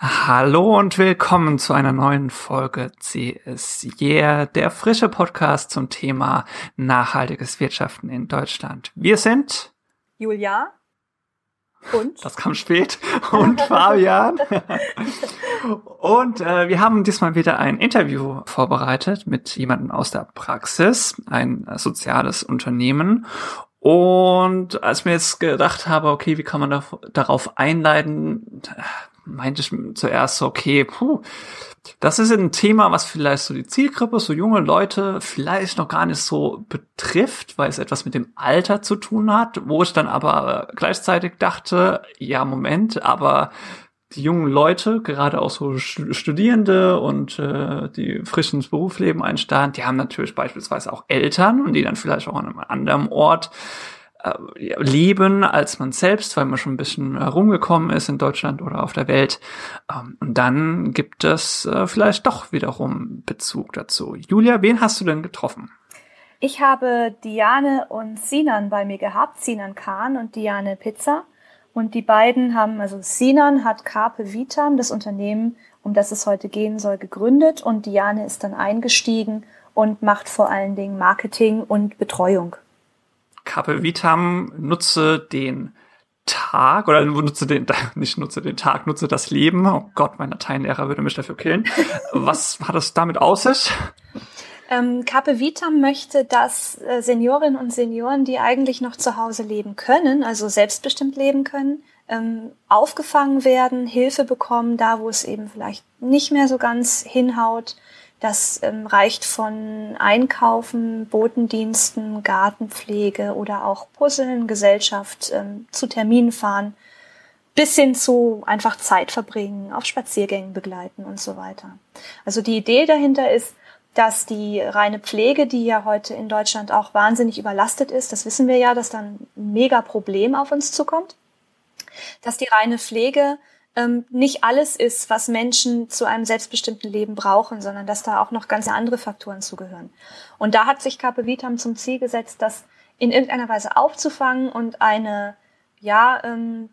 Hallo und willkommen zu einer neuen Folge CS Yeah, der frische Podcast zum Thema nachhaltiges Wirtschaften in Deutschland. Wir sind Julia und das kam spät. Und Fabian. Und äh, wir haben diesmal wieder ein Interview vorbereitet mit jemandem aus der Praxis, ein soziales Unternehmen. Und als mir jetzt gedacht habe, okay, wie kann man da, darauf einleiten, meinte ich zuerst so, okay, puh, das ist ein Thema, was vielleicht so die Zielgruppe, so junge Leute vielleicht noch gar nicht so betrifft, weil es etwas mit dem Alter zu tun hat, wo ich dann aber gleichzeitig dachte, ja, Moment, aber die jungen Leute, gerade auch so Studierende und äh, die frisch ins Berufsleben einsteigen, die haben natürlich beispielsweise auch Eltern und die dann vielleicht auch an einem anderen Ort äh, leben als man selbst, weil man schon ein bisschen herumgekommen ist in Deutschland oder auf der Welt. Ähm, und dann gibt es äh, vielleicht doch wiederum Bezug dazu. Julia, wen hast du denn getroffen? Ich habe Diane und Sinan bei mir gehabt, Sinan Kahn und Diane Pizza. Und die beiden haben, also Sinan hat Carpe Vitam, das Unternehmen, um das es heute gehen soll, gegründet und Diane ist dann eingestiegen und macht vor allen Dingen Marketing und Betreuung. Carpe Vitam nutze den Tag oder nutze den, nicht nutze den Tag, nutze das Leben. Oh Gott, mein Lateinlehrer würde mich dafür killen. Was hat es damit aus sich? Ähm, Cape Vitam möchte, dass äh, Seniorinnen und Senioren, die eigentlich noch zu Hause leben können, also selbstbestimmt leben können, ähm, aufgefangen werden, Hilfe bekommen, da wo es eben vielleicht nicht mehr so ganz hinhaut, das ähm, reicht von Einkaufen, Botendiensten, Gartenpflege oder auch Puzzeln, Gesellschaft, ähm, zu Terminen fahren, bis hin zu einfach Zeit verbringen, auf Spaziergängen begleiten und so weiter. Also die Idee dahinter ist, dass die reine Pflege, die ja heute in Deutschland auch wahnsinnig überlastet ist, das wissen wir ja, dass dann ein mega Problem auf uns zukommt, dass die reine Pflege ähm, nicht alles ist, was Menschen zu einem selbstbestimmten Leben brauchen, sondern dass da auch noch ganz andere Faktoren zugehören. Und da hat sich Carpe Vitam zum Ziel gesetzt, das in irgendeiner Weise aufzufangen und eine ja, ähm,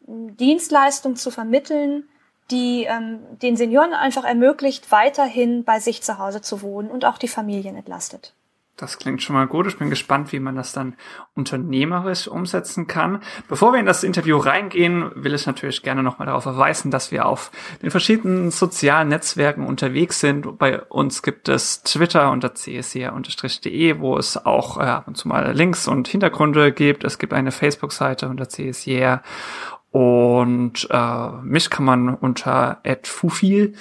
Dienstleistung zu vermitteln, die ähm, den Senioren einfach ermöglicht, weiterhin bei sich zu Hause zu wohnen und auch die Familien entlastet. Das klingt schon mal gut. Ich bin gespannt, wie man das dann unternehmerisch umsetzen kann. Bevor wir in das Interview reingehen, will ich natürlich gerne nochmal darauf verweisen, dass wir auf den verschiedenen sozialen Netzwerken unterwegs sind. Bei uns gibt es Twitter unter csr-de, wo es auch äh, ab und zu mal Links und Hintergründe gibt. Es gibt eine Facebook-Seite unter csr und äh, mich kann man unter @fufil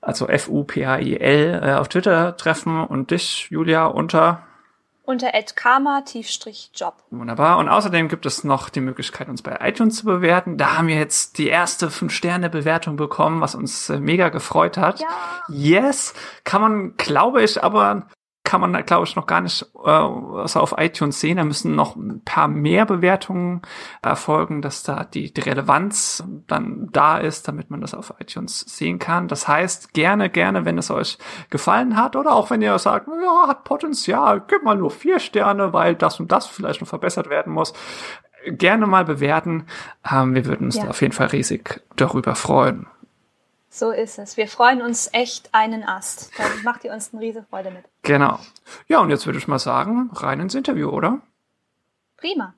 also F-U-P-A-I-L, äh, auf Twitter treffen und dich, Julia, unter unter karma-job. Wunderbar. Und außerdem gibt es noch die Möglichkeit, uns bei iTunes zu bewerten. Da haben wir jetzt die erste 5-Sterne-Bewertung bekommen, was uns äh, mega gefreut hat. Ja. Yes. Kann man, glaube ich, aber kann man, glaube ich, noch gar nicht äh, also auf iTunes sehen. Da müssen noch ein paar mehr Bewertungen erfolgen, dass da die, die Relevanz dann da ist, damit man das auf iTunes sehen kann. Das heißt, gerne, gerne, wenn es euch gefallen hat oder auch wenn ihr sagt, ja, hat Potenzial, gib mal nur vier Sterne, weil das und das vielleicht noch verbessert werden muss. Gerne mal bewerten. Ähm, wir würden uns ja. da auf jeden Fall riesig darüber freuen. So ist es. Wir freuen uns echt einen Ast. Da macht ihr uns eine riesige Freude mit. Genau. Ja, und jetzt würde ich mal sagen, rein ins Interview, oder? Prima.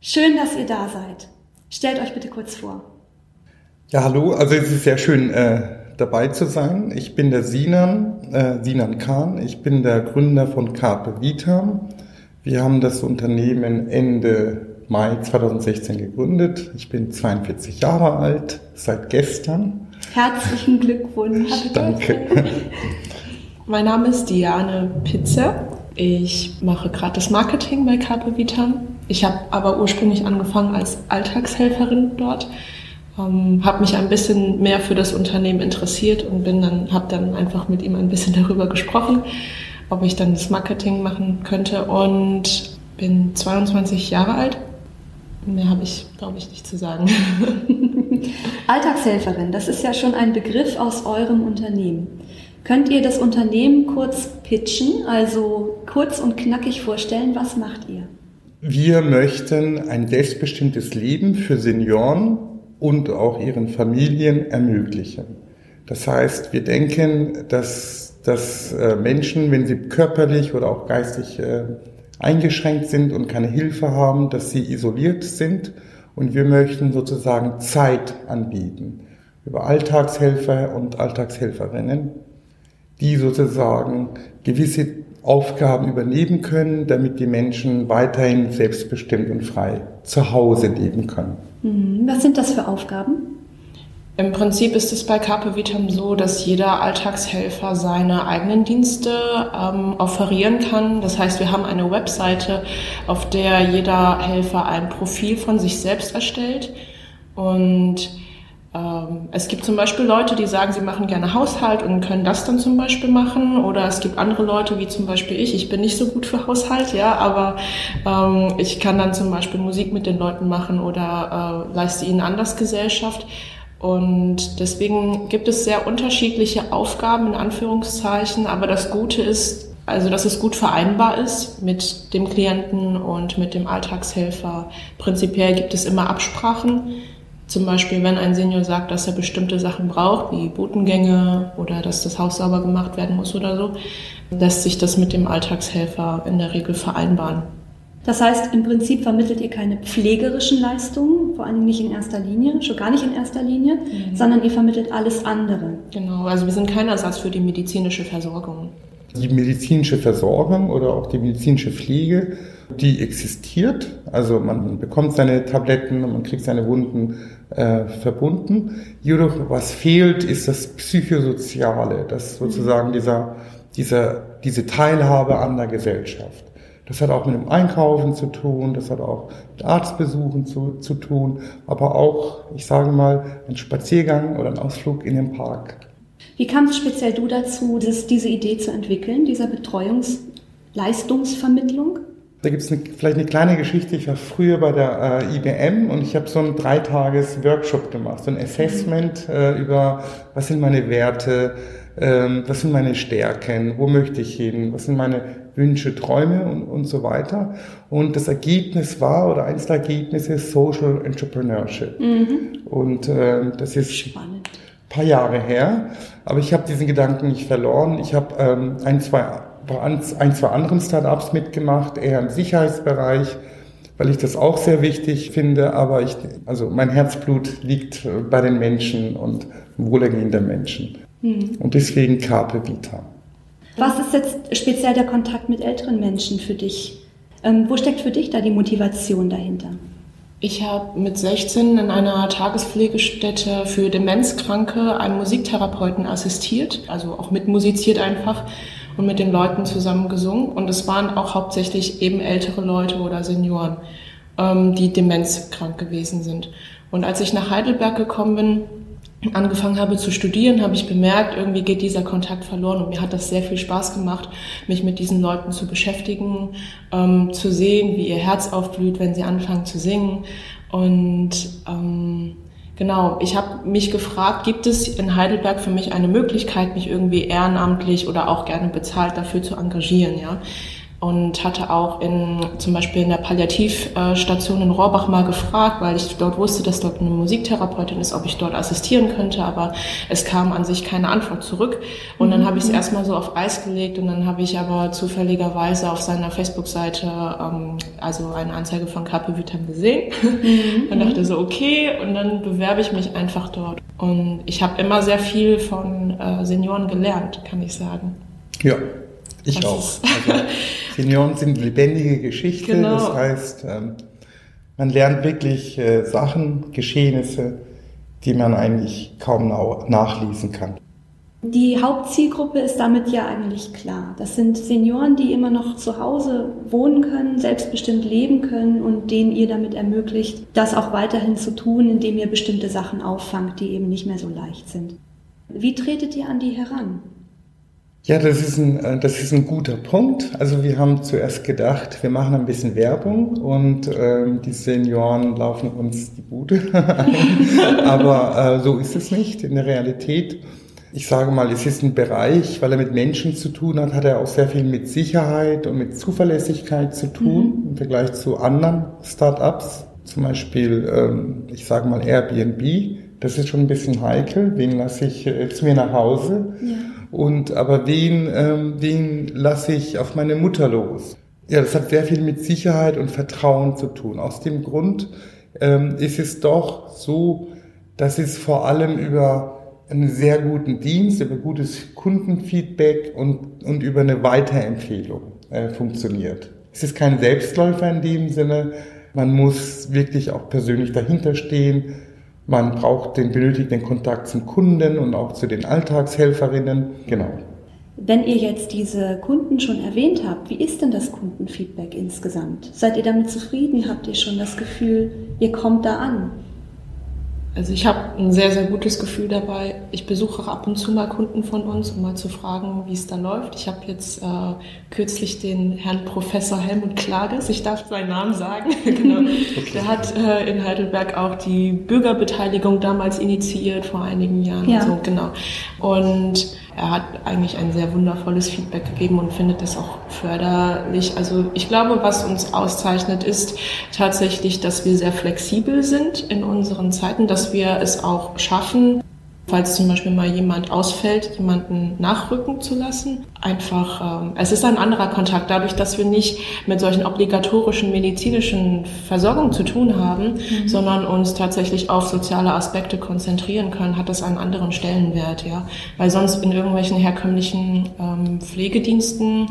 Schön, dass ihr da seid. Stellt euch bitte kurz vor. Ja, hallo. Also es ist sehr schön, äh, dabei zu sein. Ich bin der Sinan, äh, Sinan Kahn. Ich bin der Gründer von Carpe Vitam. Wir haben das Unternehmen Ende Mai 2016 gegründet. Ich bin 42 Jahre alt, seit gestern. Herzlichen Glückwunsch. Danke. Mein Name ist Diane Pitzer. Ich mache gerade das Marketing bei Carpe Vitam. Ich habe aber ursprünglich angefangen als Alltagshelferin dort, ähm, habe mich ein bisschen mehr für das Unternehmen interessiert und bin dann habe dann einfach mit ihm ein bisschen darüber gesprochen, ob ich dann das Marketing machen könnte und bin 22 Jahre alt Mehr habe ich, glaube ich, nicht zu sagen. Alltagshelferin, das ist ja schon ein Begriff aus eurem Unternehmen. Könnt ihr das Unternehmen kurz pitchen, also kurz und knackig vorstellen, was macht ihr? wir möchten ein selbstbestimmtes Leben für Senioren und auch ihren Familien ermöglichen. Das heißt, wir denken, dass, dass äh, Menschen, wenn sie körperlich oder auch geistig äh, eingeschränkt sind und keine Hilfe haben, dass sie isoliert sind und wir möchten sozusagen Zeit anbieten über Alltagshelfer und Alltagshelferinnen, die sozusagen gewisse Aufgaben übernehmen können, damit die Menschen weiterhin selbstbestimmt und frei zu Hause leben können. Mhm. Was sind das für Aufgaben? Im Prinzip ist es bei Carpe Vitam so, dass jeder Alltagshelfer seine eigenen Dienste ähm, offerieren kann. Das heißt, wir haben eine Webseite, auf der jeder Helfer ein Profil von sich selbst erstellt und ähm, es gibt zum Beispiel Leute, die sagen, sie machen gerne Haushalt und können das dann zum Beispiel machen. Oder es gibt andere Leute, wie zum Beispiel ich. Ich bin nicht so gut für Haushalt, ja, aber ähm, ich kann dann zum Beispiel Musik mit den Leuten machen oder äh, leiste ihnen anders Gesellschaft. Und deswegen gibt es sehr unterschiedliche Aufgaben in Anführungszeichen. Aber das Gute ist, also dass es gut vereinbar ist mit dem Klienten und mit dem Alltagshelfer. Prinzipiell gibt es immer Absprachen zum Beispiel, wenn ein Senior sagt, dass er bestimmte Sachen braucht, wie Botengänge oder dass das Haus sauber gemacht werden muss oder so, lässt sich das mit dem Alltagshelfer in der Regel vereinbaren. Das heißt, im Prinzip vermittelt ihr keine pflegerischen Leistungen, vor allem nicht in erster Linie, schon gar nicht in erster Linie, mhm. sondern ihr vermittelt alles andere. Genau, also wir sind kein Ersatz für die medizinische Versorgung. Die medizinische Versorgung oder auch die medizinische Pflege, die existiert. Also man bekommt seine Tabletten und man kriegt seine Wunden äh, verbunden. Jedoch, was fehlt, ist das Psychosoziale, das sozusagen dieser, dieser, diese Teilhabe an der Gesellschaft. Das hat auch mit dem Einkaufen zu tun, das hat auch mit Arztbesuchen zu, zu tun, aber auch, ich sage mal, ein Spaziergang oder ein Ausflug in den Park. Wie kamst speziell du dazu, das, diese Idee zu entwickeln, dieser Betreuungsleistungsvermittlung? Da gibt es vielleicht eine kleine Geschichte. Ich war früher bei der äh, IBM und ich habe so ein Dreitages-Workshop gemacht, so ein Assessment äh, über, was sind meine Werte, ähm, was sind meine Stärken, wo möchte ich hin, was sind meine Wünsche, Träume und, und so weiter. Und das Ergebnis war, oder eins der Ergebnisse, Social Entrepreneurship. Mhm. Und äh, das ist Spannend. ein paar Jahre her, aber ich habe diesen Gedanken nicht verloren. Ich habe ähm, ein, zwei ein, zwei anderen Startups mitgemacht, eher im Sicherheitsbereich, weil ich das auch sehr wichtig finde. Aber ich, also mein Herzblut liegt bei den Menschen und Wohlergehen der Menschen. Mhm. Und deswegen Carpe Vita. Was ist jetzt speziell der Kontakt mit älteren Menschen für dich? Ähm, wo steckt für dich da die Motivation dahinter? Ich habe mit 16 in einer Tagespflegestätte für Demenzkranke einen Musiktherapeuten assistiert, also auch mitmusiziert einfach und mit den Leuten zusammen gesungen. Und es waren auch hauptsächlich eben ältere Leute oder Senioren, ähm, die demenzkrank gewesen sind. Und als ich nach Heidelberg gekommen bin, angefangen habe zu studieren, habe ich bemerkt, irgendwie geht dieser Kontakt verloren und mir hat das sehr viel Spaß gemacht, mich mit diesen Leuten zu beschäftigen, ähm, zu sehen, wie ihr Herz aufblüht, wenn sie anfangen zu singen und ähm, Genau, ich habe mich gefragt, gibt es in Heidelberg für mich eine Möglichkeit, mich irgendwie ehrenamtlich oder auch gerne bezahlt dafür zu engagieren, ja? Und hatte auch in, zum Beispiel in der Palliativstation in Rohrbach mal gefragt, weil ich dort wusste, dass dort eine Musiktherapeutin ist, ob ich dort assistieren könnte, aber es kam an sich keine Antwort zurück. Und dann habe ich es mhm. erstmal so auf Eis gelegt und dann habe ich aber zufälligerweise auf seiner Facebook-Seite ähm, also eine Anzeige von KP Vitam gesehen mhm. und dachte so, okay, und dann bewerbe ich mich einfach dort. Und ich habe immer sehr viel von äh, Senioren gelernt, kann ich sagen. Ja, ich das auch. Also, Senioren sind lebendige Geschichte. Genau. Das heißt, ähm, man lernt wirklich äh, Sachen, Geschehnisse, die man eigentlich kaum nachlesen kann. Die Hauptzielgruppe ist damit ja eigentlich klar. Das sind Senioren, die immer noch zu Hause wohnen können, selbstbestimmt leben können und denen ihr damit ermöglicht, das auch weiterhin zu tun, indem ihr bestimmte Sachen auffangt, die eben nicht mehr so leicht sind. Wie tretet ihr an die heran? Ja, das ist, ein, äh, das ist ein guter Punkt. Also wir haben zuerst gedacht, wir machen ein bisschen Werbung und ähm, die Senioren laufen uns die Bude ein. Aber äh, so ist es nicht in der Realität. ich sage mal, es ist ein Bereich, weil er mit Menschen zu tun hat, hat er auch sehr viel mit Sicherheit und mit Zuverlässigkeit zu tun mhm. im Vergleich zu anderen Start-ups. Zum Beispiel, ähm, ich sage mal Airbnb. Das ist schon ein bisschen heikel. Wen lasse ich äh, zu mir nach Hause? Ja. Und aber wen, ähm, wen lasse ich auf meine Mutter los? Ja, das hat sehr viel mit Sicherheit und Vertrauen zu tun. Aus dem Grund ähm, ist es doch so, dass es vor allem über einen sehr guten Dienst, über gutes Kundenfeedback und, und über eine Weiterempfehlung äh, funktioniert. Es ist kein Selbstläufer in dem Sinne. Man muss wirklich auch persönlich dahinter stehen. Man braucht den benötigten Kontakt zum Kunden und auch zu den Alltagshelferinnen. Genau. Wenn ihr jetzt diese Kunden schon erwähnt habt, wie ist denn das Kundenfeedback insgesamt? Seid ihr damit zufrieden? Habt ihr schon das Gefühl, ihr kommt da an? Also ich habe ein sehr, sehr gutes Gefühl dabei. Ich besuche auch ab und zu mal Kunden von uns, um mal zu fragen, wie es da läuft. Ich habe jetzt äh, kürzlich den Herrn Professor Helmut Klages, ich darf seinen Namen sagen, genau. Okay. Der hat äh, in Heidelberg auch die Bürgerbeteiligung damals initiiert, vor einigen Jahren. Ja. So, genau. Und er hat eigentlich ein sehr wundervolles Feedback gegeben und findet das auch förderlich. Also ich glaube, was uns auszeichnet, ist tatsächlich, dass wir sehr flexibel sind in unseren Zeiten, dass wir es auch schaffen, falls zum Beispiel mal jemand ausfällt, jemanden nachrücken zu lassen. Einfach, ähm, es ist ein anderer Kontakt. Dadurch, dass wir nicht mit solchen obligatorischen medizinischen Versorgungen zu tun haben, mhm. sondern uns tatsächlich auf soziale Aspekte konzentrieren können, hat das einen anderen Stellenwert, ja. Weil sonst in irgendwelchen herkömmlichen ähm, Pflegediensten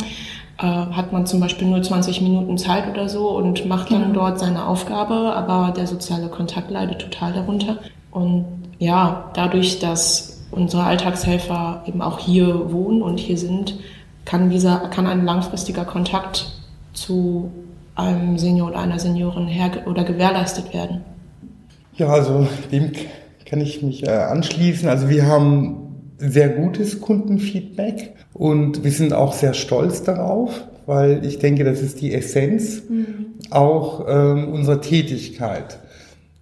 äh, hat man zum Beispiel nur 20 Minuten Zeit oder so und macht dann mhm. dort seine Aufgabe, aber der soziale Kontakt leidet total darunter. Und ja, dadurch, dass unsere Alltagshelfer eben auch hier wohnen und hier sind, kann dieser, kann ein langfristiger Kontakt zu einem Senior oder einer Seniorin her oder gewährleistet werden. Ja, also dem kann ich mich äh, anschließen. Also wir haben sehr gutes Kundenfeedback und wir sind auch sehr stolz darauf, weil ich denke, das ist die Essenz mhm. auch ähm, unserer Tätigkeit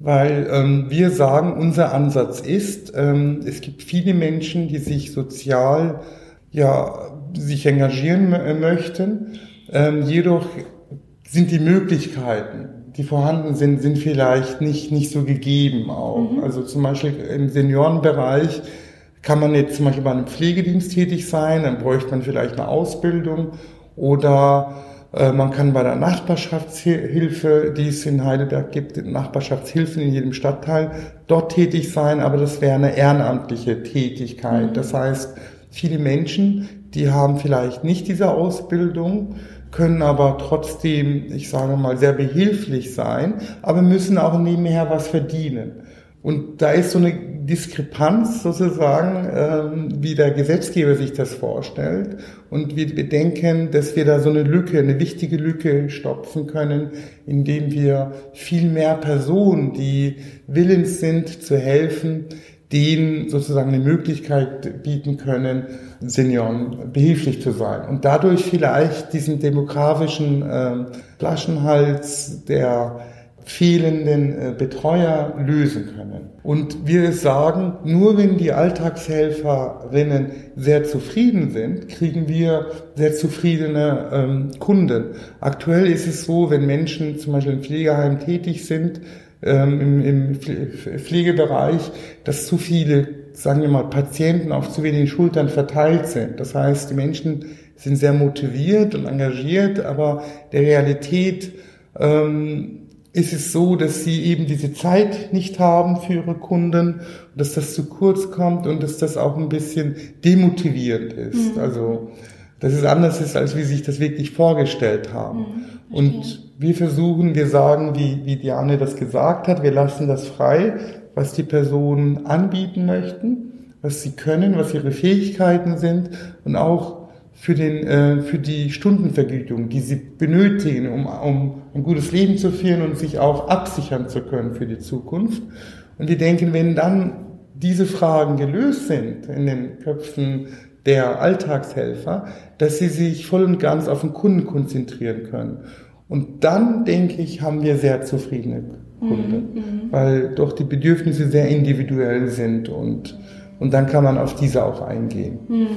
weil ähm, wir sagen, unser Ansatz ist, ähm, es gibt viele Menschen, die sich sozial ja sich engagieren möchten, ähm, jedoch sind die Möglichkeiten, die vorhanden sind, sind vielleicht nicht nicht so gegeben auch. Mhm. Also zum Beispiel im Seniorenbereich kann man jetzt zum Beispiel bei einem Pflegedienst tätig sein, dann bräuchte man vielleicht eine Ausbildung oder äh, man kann bei der Nachbarschaftshilfe, die es in Heidelberg gibt, Nachbarschaftshilfen in jedem Stadtteil, dort tätig sein, aber das wäre eine ehrenamtliche Tätigkeit. Mhm. Das heißt, viele Menschen, die haben vielleicht nicht diese Ausbildung, können aber trotzdem, ich sage mal, sehr behilflich sein, aber müssen auch nebenher was verdienen. Und da ist so eine Diskrepanz sozusagen, ähm, wie der Gesetzgeber sich das vorstellt. Und wir bedenken, dass wir da so eine Lücke, eine wichtige Lücke stopfen können, indem wir viel mehr Personen, die willens sind zu helfen, denen sozusagen eine Möglichkeit bieten können, Senioren behilflich zu sein. Und dadurch vielleicht diesen demografischen äh, Flaschenhals der fehlenden äh, Betreuer lösen können. Und wir sagen, nur wenn die Alltagshelferinnen sehr zufrieden sind, kriegen wir sehr zufriedene ähm, Kunden. Aktuell ist es so, wenn Menschen zum Beispiel im Pflegeheim tätig sind, ähm, im, im Pflegebereich, dass zu viele, sagen wir mal, Patienten auf zu wenigen Schultern verteilt sind. Das heißt, die Menschen sind sehr motiviert und engagiert, aber der Realität ähm, ist es so, dass sie eben diese Zeit nicht haben für ihre Kunden, dass das zu kurz kommt und dass das auch ein bisschen demotivierend ist. Mhm. Also, dass es anders ist, als wie sie sich das wirklich vorgestellt haben. Mhm. Und wir versuchen, wir sagen, wie, wie Diane das gesagt hat, wir lassen das frei, was die Personen anbieten möchten, was sie können, was ihre Fähigkeiten sind und auch für, den, äh, für die Stundenvergütung, die sie benötigen, um, um ein gutes Leben zu führen und sich auch absichern zu können für die Zukunft. Und wir denken, wenn dann diese Fragen gelöst sind in den Köpfen der Alltagshelfer, dass sie sich voll und ganz auf den Kunden konzentrieren können. Und dann, denke ich, haben wir sehr zufriedene Kunden, mhm, mhm. weil doch die Bedürfnisse sehr individuell sind und und dann kann man auf diese auch eingehen. Mhm.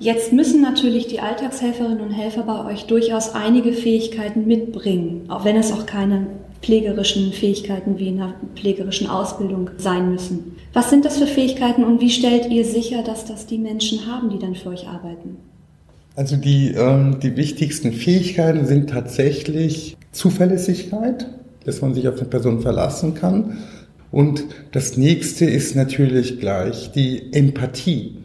Jetzt müssen natürlich die Alltagshelferinnen und Helfer bei euch durchaus einige Fähigkeiten mitbringen, auch wenn es auch keine pflegerischen Fähigkeiten wie in einer pflegerischen Ausbildung sein müssen. Was sind das für Fähigkeiten und wie stellt ihr sicher, dass das die Menschen haben, die dann für euch arbeiten? Also die, ähm, die wichtigsten Fähigkeiten sind tatsächlich Zuverlässigkeit, dass man sich auf eine Person verlassen kann. Und das nächste ist natürlich gleich die Empathie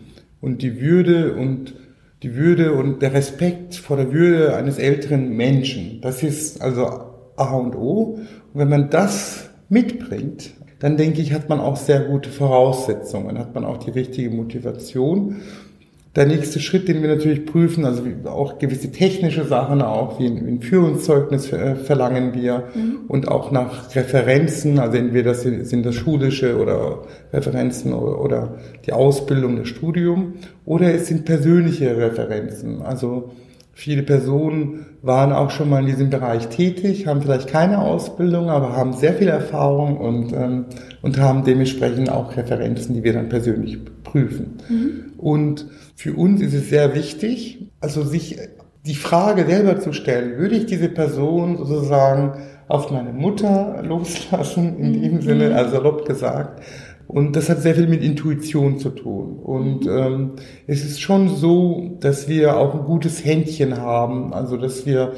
und die Würde und die Würde und der Respekt vor der Würde eines älteren Menschen. Das ist also A und O. Und wenn man das mitbringt, dann denke ich, hat man auch sehr gute Voraussetzungen, hat man auch die richtige Motivation. Der nächste Schritt, den wir natürlich prüfen, also auch gewisse technische Sachen, auch wie ein, Führungszeugnis äh, verlangen wir mhm. und auch nach Referenzen, also entweder sind, sind das schulische oder Referenzen oder, oder die Ausbildung, das Studium, oder es sind persönliche Referenzen, also Viele Personen waren auch schon mal in diesem Bereich tätig, haben vielleicht keine Ausbildung, aber haben sehr viel Erfahrung und, ähm, und haben dementsprechend auch Referenzen, die wir dann persönlich prüfen. Mhm. Und für uns ist es sehr wichtig, also sich die Frage selber zu stellen, würde ich diese Person sozusagen auf meine Mutter loslassen, in dem mhm. Sinne, also salopp gesagt, und das hat sehr viel mit Intuition zu tun. Und ähm, es ist schon so, dass wir auch ein gutes Händchen haben, also dass wir,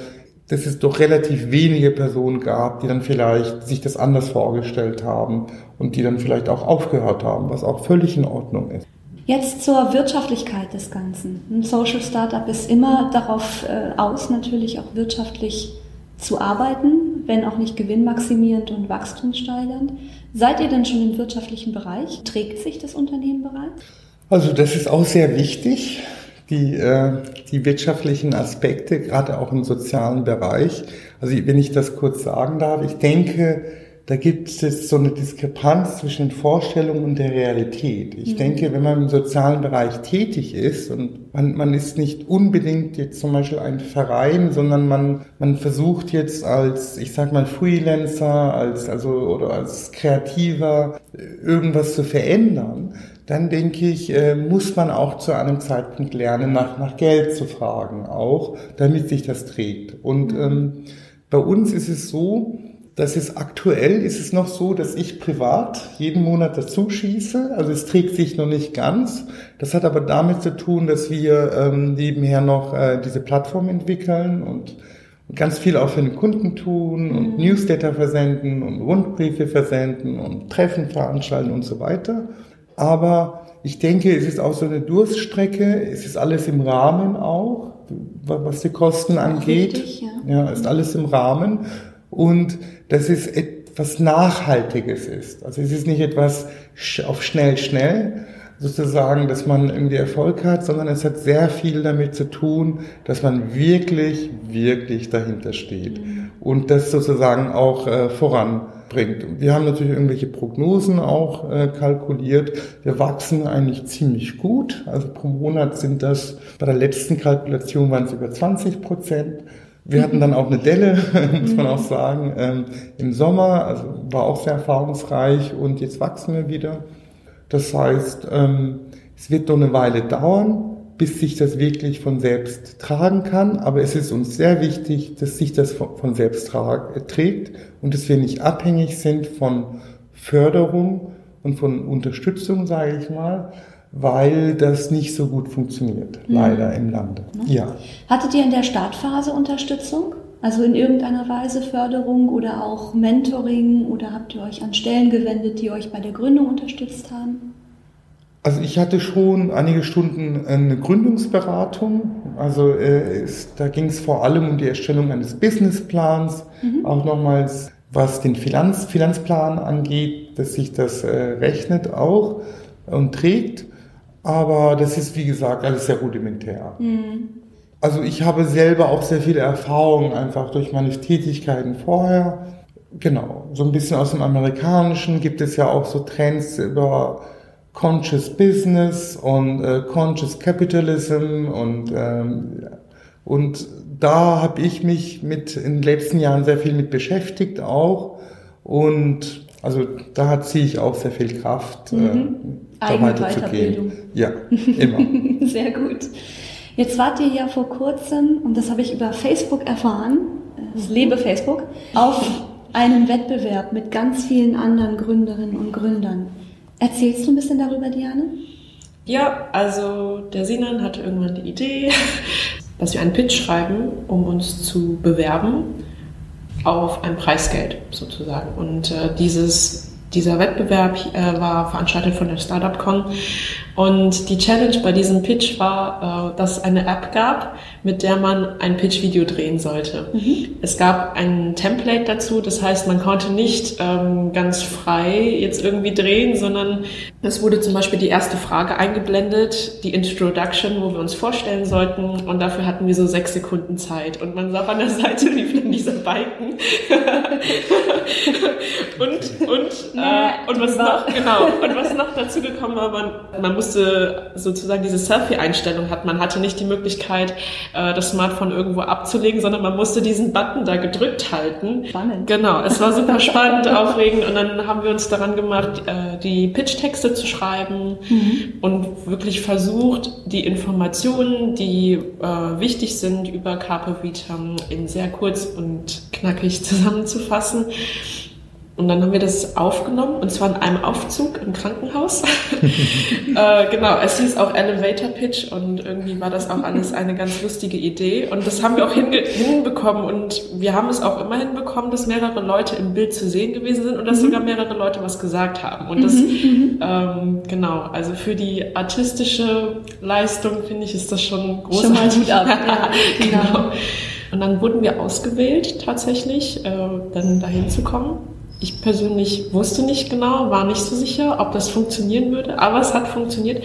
dass es doch relativ wenige Personen gab, die dann vielleicht sich das anders vorgestellt haben und die dann vielleicht auch aufgehört haben, was auch völlig in Ordnung ist. Jetzt zur Wirtschaftlichkeit des Ganzen. Ein Social Startup ist immer darauf äh, aus, natürlich auch wirtschaftlich zu arbeiten, wenn auch nicht gewinnmaximierend und wachstumssteigernd. Seid ihr denn schon im wirtschaftlichen Bereich? Trägt sich das Unternehmen bereits? Also das ist auch sehr wichtig, die, äh, die wirtschaftlichen Aspekte, gerade auch im sozialen Bereich. Also wenn ich das kurz sagen darf, ich denke, da gibt es so eine Diskrepanz zwischen Vorstellung und der Realität. Ich mhm. denke, wenn man im sozialen Bereich tätig ist und man, man ist nicht unbedingt jetzt zum Beispiel ein Verein, sondern man, man versucht jetzt als, ich sag mal, Freelancer, als, also, oder als Kreativer irgendwas zu verändern, dann denke ich, äh, muss man auch zu einem Zeitpunkt lernen, nach, nach Geld zu fragen, auch, damit sich das trägt. Und mhm. ähm, bei uns ist es so, das ist aktuell, ist es noch so, dass ich privat jeden Monat dazu schieße. Also es trägt sich noch nicht ganz. Das hat aber damit zu tun, dass wir ähm, nebenher noch äh, diese Plattform entwickeln und, ganz viel auch für den Kunden tun und mhm. Newsletter versenden und Rundbriefe versenden und Treffen veranstalten und so weiter. Aber ich denke, es ist auch so eine Durststrecke. Es ist alles im Rahmen auch, was die Kosten angeht. Richtig, ja. ja, ist alles im Rahmen und dass es etwas Nachhaltiges ist. Also es ist nicht etwas auf schnell, schnell, sozusagen, dass man irgendwie Erfolg hat, sondern es hat sehr viel damit zu tun, dass man wirklich, wirklich dahinter steht und das sozusagen auch äh, voranbringt. Wir haben natürlich irgendwelche Prognosen auch äh, kalkuliert. Wir wachsen eigentlich ziemlich gut. Also pro Monat sind das, bei der letzten Kalkulation waren es über 20 Prozent. Wir hatten dann auch eine Delle, muss man auch sagen, ähm, im Sommer, also war auch sehr erfahrungsreich und jetzt wachsen wir wieder. Das heißt, ähm, es wird doch eine Weile dauern, bis sich das wirklich von selbst tragen kann, aber es ist uns sehr wichtig, dass sich das von selbst trägt und dass wir nicht abhängig sind von Förderung und von Unterstützung, sage ich mal, weil das nicht so gut funktioniert, mhm. leider im Lande. Ja. Hattet ihr in der Startphase Unterstützung? Also in irgendeiner Weise Förderung oder auch Mentoring oder habt ihr euch an Stellen gewendet, die euch bei der Gründung unterstützt haben? Also ich hatte schon einige Stunden eine Gründungsberatung. Also äh, es, da ging es vor allem um die Erstellung eines Businessplans, mhm. auch nochmals was den Finanz, Finanzplan angeht, dass sich das äh, rechnet auch und trägt. Aber das ist, wie gesagt, alles sehr rudimentär. Mhm. Also ich habe selber auch sehr viele Erfahrungen einfach durch meine Tätigkeiten vorher. Genau, so ein bisschen aus dem Amerikanischen gibt es ja auch so Trends über Conscious Business und äh, Conscious Capitalism und ähm, und da habe ich mich mit in den letzten Jahren sehr viel mit beschäftigt auch und Also da ziehe ich auch sehr viel Kraft, mhm. Äh, da Eigene weiterzugehen. Ja, immer. sehr gut. Jetzt wart ihr ja vor kurzem, und das habe ich über Facebook erfahren, das lebe Facebook, auf einem Wettbewerb mit ganz vielen anderen Gründerinnen und Gründern. Erzählst du ein bisschen darüber, Diane? Ja, also der Sinan hatte irgendwann die Idee, dass wir einen Pitch schreiben, um uns zu bewerben auf ein Preisgeld sozusagen. Und äh, dieses, dieser Wettbewerb äh, war veranstaltet von der Startup Con und die Challenge bei diesem Pitch war, äh, dass es eine App gab, mit der man ein Pitch-Video drehen sollte. Mhm. Es gab ein Template dazu, das heißt, man konnte nicht ähm, ganz frei jetzt irgendwie drehen, sondern es wurde zum Beispiel die erste Frage eingeblendet, die Introduction, wo wir uns vorstellen sollten und dafür hatten wir so sechs Sekunden Zeit und man sah an der Seite lief dann dieser Balken und und äh, und was noch genau und was noch dazu gekommen war, man, man musste musste sozusagen diese Selfie-Einstellung hat. Man hatte nicht die Möglichkeit, äh, das Smartphone irgendwo abzulegen, sondern man musste diesen Button da gedrückt halten. Spannend. Genau, es war super spannend, aufregend und dann haben wir uns daran gemacht, äh, die Pitch-Texte zu schreiben mhm. und wirklich versucht, die Informationen, die äh, wichtig sind über Carpe Vitam in sehr kurz und knackig zusammenzufassen. Und dann haben wir das aufgenommen, und zwar in einem Aufzug im Krankenhaus. äh, genau, es hieß auch Elevator Pitch und irgendwie war das auch alles eine ganz lustige Idee. Und das haben wir auch hinbekommen und wir haben es auch immer hinbekommen, dass mehrere Leute im Bild zu sehen gewesen sind und dass mhm. sogar mehrere Leute was gesagt haben. Und das, mhm, mhm. ähm, genau, also für die artistische Leistung finde ich, ist das schon großartig. Schon mal gut ab. ja, genau. genau. Und dann wurden wir ausgewählt, tatsächlich, äh, dann dahin zu kommen. Ich persönlich wusste nicht genau, war nicht so sicher, ob das funktionieren würde, aber es hat funktioniert.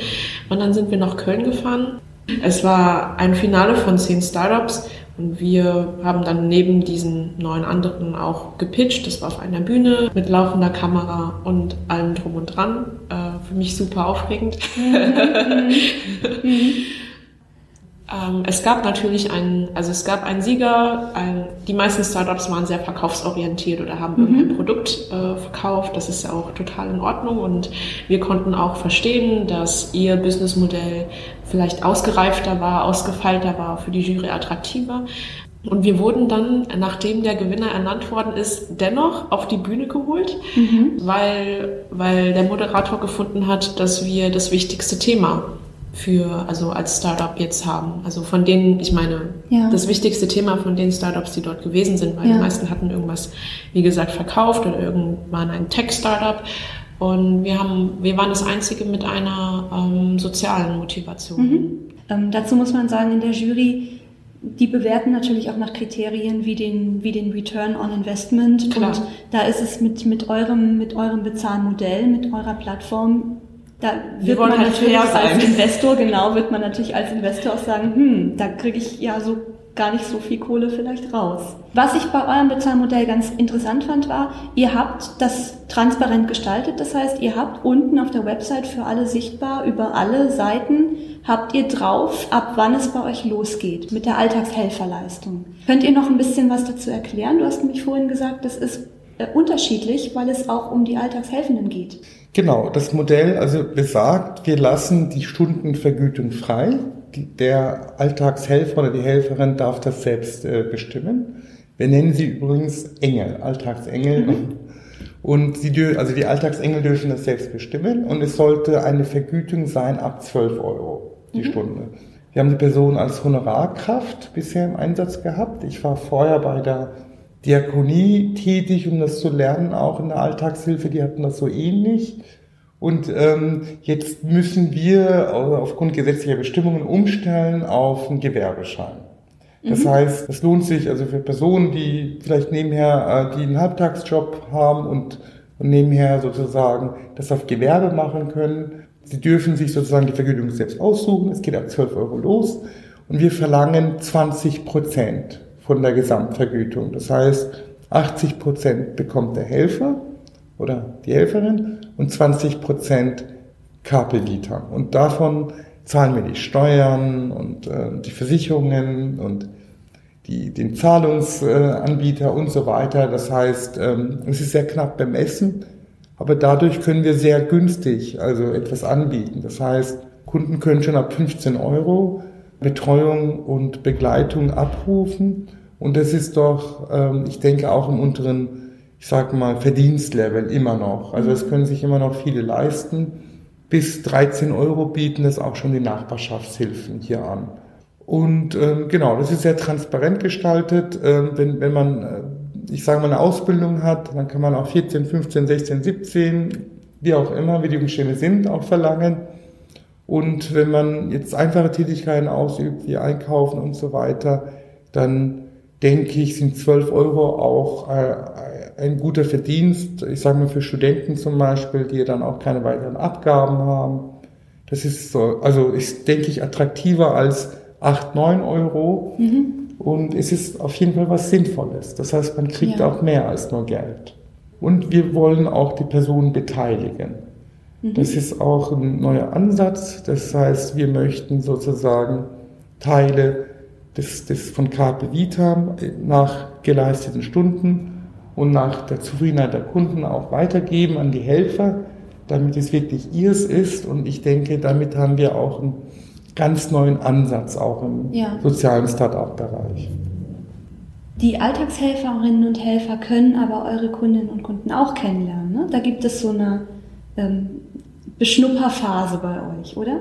Und dann sind wir nach Köln gefahren. Es war ein Finale von zehn Startups und wir haben dann neben diesen neun anderen auch gepitcht. Das war auf einer Bühne mit laufender Kamera und allem drum und dran. Äh, für mich super aufregend. Mhm. Mhm. Ähm, es gab natürlich einen, also es gab einen Sieger. Ein, die meisten Startups waren sehr verkaufsorientiert oder haben mhm. irgendein Produkt äh, verkauft. Das ist ja auch total in Ordnung und wir konnten auch verstehen, dass ihr Businessmodell vielleicht ausgereifter war, ausgefeilter war, für die Jury attraktiver. Und wir wurden dann, nachdem der Gewinner ernannt worden ist, dennoch auf die Bühne geholt, mhm. weil, weil der Moderator gefunden hat, dass wir das wichtigste Thema für, also als Startup jetzt haben. Also von denen, ich meine, ja. das wichtigste Thema von den Startups, die dort gewesen sind, weil ja. die meisten hatten irgendwas, wie gesagt, verkauft oder irgendwann ein Tech-Startup. Und wir haben, wir waren das einzige mit einer ähm, sozialen Motivation. Mhm. Ähm, dazu muss man sagen, in der Jury, die bewerten natürlich auch nach Kriterien wie den, wie den Return on Investment. Klar. Und da ist es mit, mit eurem, mit eurem Bezahlmodell, mit eurer Plattform da wird man halt natürlich als Investor, genau, wird man natürlich als Investor auch sagen, hm, da kriege ich ja so gar nicht so viel Kohle vielleicht raus. Was ich bei eurem Bezahlmodell ganz interessant fand, war, ihr habt das transparent gestaltet. Das heißt, ihr habt unten auf der Website für alle sichtbar, über alle Seiten, habt ihr drauf, ab wann es bei euch losgeht mit der Alltagshelferleistung. Könnt ihr noch ein bisschen was dazu erklären? Du hast nämlich vorhin gesagt, das ist unterschiedlich, weil es auch um die Alltagshelfenden geht. Genau, das Modell also besagt, wir lassen die Stundenvergütung frei. Der Alltagshelfer oder die Helferin darf das selbst äh, bestimmen. Wir nennen sie übrigens Engel, Alltagsengel. Mhm. Und sie also die Alltagsengel dürfen das selbst bestimmen und es sollte eine Vergütung sein ab 12 Euro die mhm. Stunde. Wir haben die Person als Honorarkraft bisher im Einsatz gehabt. Ich war vorher bei der Diakonie tätig, um das zu lernen, auch in der Alltagshilfe, die hatten das so ähnlich. Und ähm, jetzt müssen wir aufgrund gesetzlicher Bestimmungen umstellen auf einen Gewerbeschein. Das mhm. heißt, es lohnt sich also für Personen, die vielleicht nebenher, äh, die einen Halbtagsjob haben und, und nebenher sozusagen das auf Gewerbe machen können. Sie dürfen sich sozusagen die Vergütung selbst aussuchen. Es geht ab 12 Euro los. Und wir verlangen 20 Prozent von der Gesamtvergütung. Das heißt, 80 Prozent bekommt der Helfer oder die Helferin und 20 Prozent Capelita. Und davon zahlen wir die Steuern und äh, die Versicherungen und die, den Zahlungsanbieter und so weiter. Das heißt, ähm, es ist sehr knapp bemessen. Aber dadurch können wir sehr günstig also etwas anbieten. Das heißt, Kunden können schon ab 15 Euro Betreuung und Begleitung abrufen. Und das ist doch, ähm, ich denke, auch im unteren, ich sage mal, Verdienstlevel immer noch. Also es können sich immer noch viele leisten. Bis 13 Euro bieten es auch schon die Nachbarschaftshilfen hier an. Und ähm, genau, das ist sehr transparent gestaltet. Ähm, wenn, wenn man, äh, ich sage mal, eine Ausbildung hat, dann kann man auch 14, 15, 16, 17, wie auch immer, wie die Umstände sind, auch verlangen. Und wenn man jetzt einfache Tätigkeiten ausübt, wie Einkaufen und so weiter, dann denke ich, sind 12 Euro auch äh, ein guter Verdienst. Ich sage mal für Studenten zum Beispiel, die dann auch keine weiteren Abgaben haben. Das ist so, also ist, denke ich, attraktiver als 8, 9 Euro. Mhm. Und es ist auf jeden Fall was Sinnvolles. Das heißt, man kriegt ja. auch mehr als nur Geld. Und wir wollen auch die Personen beteiligen. Mhm. Das ist auch ein neuer Ansatz. Das heißt, wir möchten sozusagen Teile des, des von Carpe Vita nach geleisteten Stunden und nach der Zufriedenheit der Kunden auch weitergeben an die Helfer, damit es wirklich ihrs ist. Und ich denke, damit haben wir auch einen ganz neuen Ansatz auch im ja. sozialen Start-up-Bereich. Die Alltagshelferinnen und Helfer können aber eure Kundinnen und Kunden auch kennenlernen. Ne? Da gibt es so eine ähm, Beschnupperphase bei euch, oder?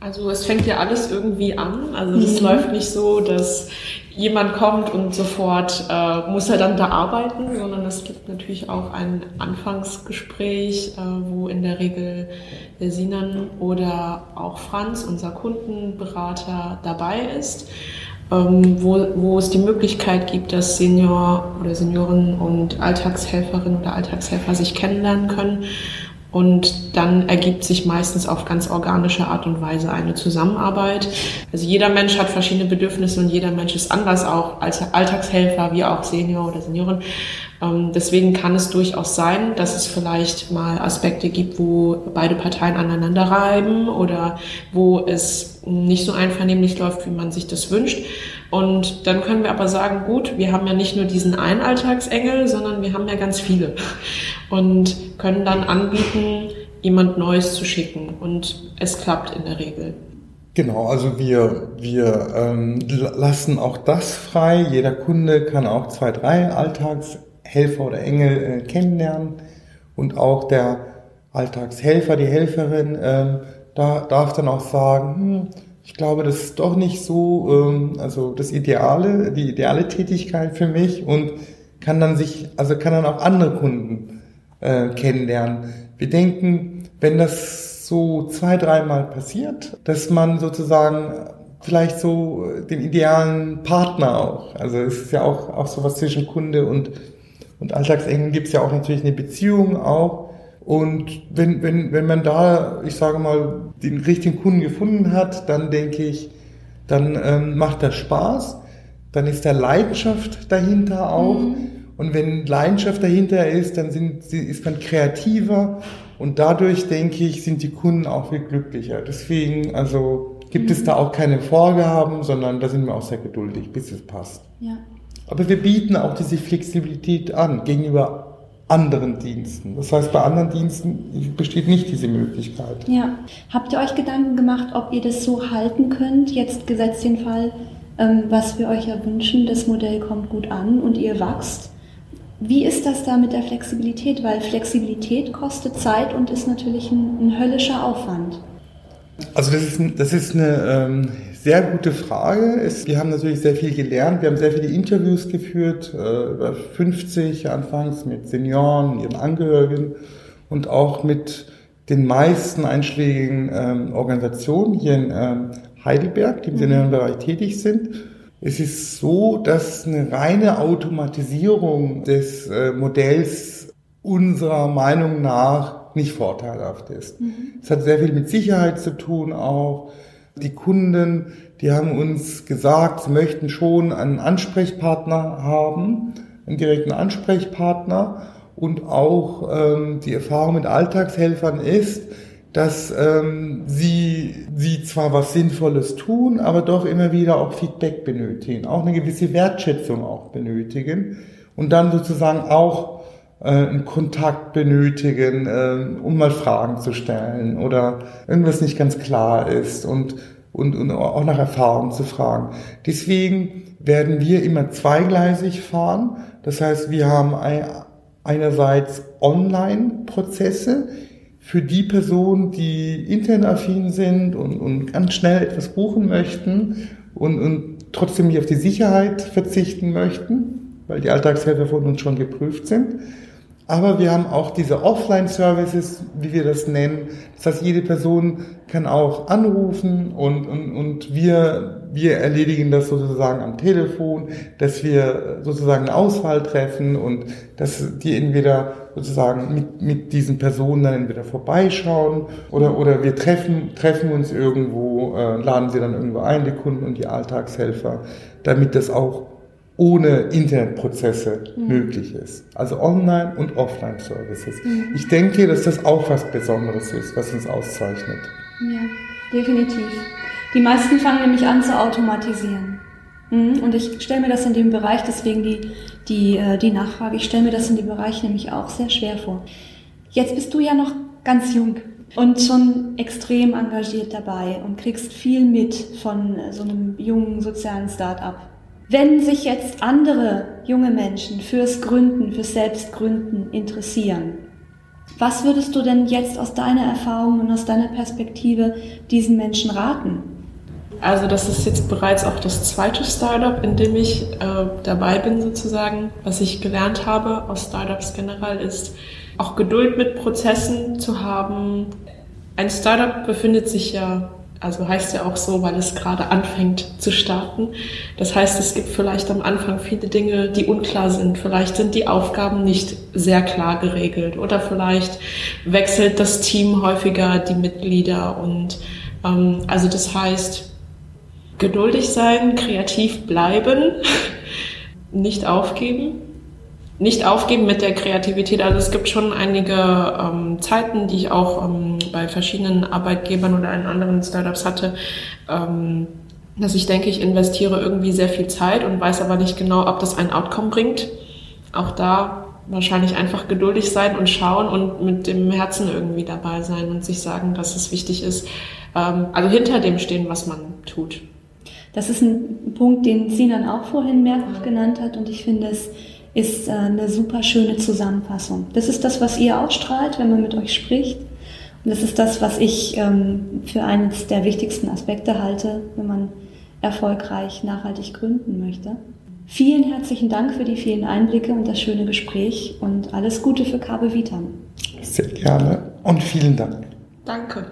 Also es fängt ja alles irgendwie an. Also es mhm. läuft nicht so, dass jemand kommt und sofort äh, muss er dann da arbeiten, sondern es gibt natürlich auch ein Anfangsgespräch, äh, wo in der Regel der Sinan oder auch Franz, unser Kundenberater, dabei ist. Ähm, wo, wo es die Möglichkeit gibt, dass Senior oder Senioren und Alltagshelferinnen oder Alltagshelfer sich kennenlernen können und dann ergibt sich meistens auf ganz organische Art und Weise eine Zusammenarbeit. Also jeder Mensch hat verschiedene Bedürfnisse und jeder Mensch ist anders, auch als Alltagshelfer, wie auch Senior oder Senioren. Ähm, deswegen kann es durchaus sein, dass es vielleicht mal Aspekte gibt, wo beide Parteien aneinander reiben oder wo es nicht so einvernehmlich läuft, wie man sich das wünscht. Und dann können wir aber sagen, gut, wir haben ja nicht nur diesen einen Alltagsengel, sondern wir haben ja ganz viele und können dann anbieten, jemand Neues zu schicken. Und es klappt in der Regel. Genau, also wir, wir ähm, lassen auch das frei. Jeder Kunde kann auch zwei, drei Alltagshelfer oder Engel äh, kennenlernen. Und auch der Alltagshelfer, die Helferin, äh, da darf dann auch sagen, hm, ich glaube, das ist doch nicht so, ähm, also das Ideale, die ideale Tätigkeit für mich und kann dann sich, also kann dann auch andere Kunden äh, kennenlernen. Wir denken, wenn das so zwei, dreimal passiert, dass man sozusagen vielleicht so den idealen Partner auch, also es ist ja auch, auch sowas zwischen Kunde und, und Alltagsengen gibt es ja auch natürlich eine Beziehung auch. Und wenn, wenn, wenn man da, ich sage mal, den richtigen Kunden gefunden hat, dann denke ich, dann ähm, macht das Spaß, dann ist da Leidenschaft dahinter auch. Mhm. Und wenn Leidenschaft dahinter ist, dann sind, ist man kreativer und dadurch, denke ich, sind die Kunden auch viel glücklicher. Deswegen, also gibt mhm. es da auch keine Vorgaben, sondern da sind wir auch sehr geduldig, bis es passt. Ja. Aber wir bieten auch diese Flexibilität an gegenüber anderen Diensten. Das heißt, bei anderen Diensten besteht nicht diese Möglichkeit. Ja. Habt ihr euch Gedanken gemacht, ob ihr das so halten könnt, jetzt gesetzt den Fall, ähm, was wir euch ja wünschen, das Modell kommt gut an und ihr wachst? Wie ist das da mit der Flexibilität? Weil Flexibilität kostet Zeit und ist natürlich ein, ein höllischer Aufwand. Also das ist, das ist eine ähm, sehr gute Frage. Es, wir haben natürlich sehr viel gelernt. Wir haben sehr viele Interviews geführt, äh, über 50 anfangs mit Senioren, ihren Angehörigen und auch mit den meisten einschlägigen ähm, Organisationen hier in ähm, Heidelberg, die im mhm. Seniorenbereich tätig sind. Es ist so, dass eine reine Automatisierung des äh, Modells unserer Meinung nach nicht vorteilhaft ist. Mhm. Es hat sehr viel mit Sicherheit zu tun auch. Die Kunden, die haben uns gesagt, sie möchten schon einen Ansprechpartner haben, einen direkten Ansprechpartner. Und auch ähm, die Erfahrung mit Alltagshelfern ist, dass ähm, sie, sie zwar was Sinnvolles tun, aber doch immer wieder auch Feedback benötigen, auch eine gewisse Wertschätzung auch benötigen und dann sozusagen auch einen Kontakt benötigen, äh, um mal Fragen zu stellen oder irgendwas nicht ganz klar ist und, und, und auch nach Erfahrung zu fragen. Deswegen werden wir immer zweigleisig fahren. Das heißt, wir haben einerseits Online-Prozesse, für die Personen, die internetaffin sind und, und ganz schnell etwas buchen möchten und, und trotzdem nicht auf die Sicherheit verzichten möchten, weil die Alltagshelfer von uns schon geprüft sind. Aber wir haben auch diese Offline-Services, wie wir das nennen. Das heißt, jede Person kann auch anrufen und, und, und wir, wir erledigen das sozusagen am Telefon, dass wir sozusagen eine Auswahl treffen und dass die entweder sozusagen mit, mit diesen Personen dann entweder vorbeischauen oder, oder wir treffen, treffen uns irgendwo, äh, laden sie dann irgendwo ein, die Kunden und die Alltagshelfer, damit das auch ohne Internetprozesse mhm. möglich ist. Also Online- und Offline-Services. Mhm. Ich denke, dass das auch was Besonderes ist, was uns auszeichnet. Ja, definitiv. Die meisten fangen nämlich an zu automatisieren. Mhm. Und ich stelle mir das in dem Bereich, deswegen die, die, äh, die Nachfrage, ich stelle mir das in dem Bereich nämlich auch sehr schwer vor. Jetzt bist du ja noch ganz jung und schon extrem engagiert dabei und kriegst viel mit von so einem jungen sozialen Start-up. Wenn sich jetzt andere junge Menschen fürs Gründen, fürs Selbstgründen interessieren, was würdest du denn jetzt aus deiner Erfahrung und aus deiner Perspektive diesen Menschen raten? Also das ist jetzt bereits auch das zweite Startup, in dem ich äh, dabei bin sozusagen. Was ich gelernt habe aus Startups generell ist, auch Geduld mit Prozessen zu haben. Ein Startup befindet sich ja also heißt ja auch so, weil es gerade anfängt zu starten. Das heißt, es gibt vielleicht am Anfang viele Dinge, die unklar sind. Vielleicht sind die Aufgaben nicht sehr klar geregelt oder vielleicht wechselt das Team häufiger die Mitglieder und ähm, also das heißt, geduldig sein, kreativ bleiben, nicht aufgeben nicht aufgeben mit der Kreativität. Also es gibt schon einige ähm, Zeiten, die ich auch ähm, bei verschiedenen Arbeitgebern oder in anderen Startups hatte, ähm, dass ich denke, ich investiere irgendwie sehr viel Zeit und weiß aber nicht genau, ob das ein Outcome bringt. Auch da wahrscheinlich einfach geduldig sein und schauen und mit dem Herzen irgendwie dabei sein und sich sagen, dass es wichtig ist. Ähm, also hinter dem stehen, was man tut. Das ist ein Punkt, den Sinan auch vorhin mehrfach genannt hat und ich finde es ist äh, eine super schöne Zusammenfassung. Das ist das, was ihr ausstrahlt, wenn man mit euch spricht. Und das ist das, was ich ähm, für eines der wichtigsten Aspekte halte, wenn man erfolgreich nachhaltig gründen möchte. Vielen herzlichen Dank für die vielen Einblicke und das schöne Gespräch und alles Gute für Cabe Vitam. Sehr gerne und vielen Dank. Danke.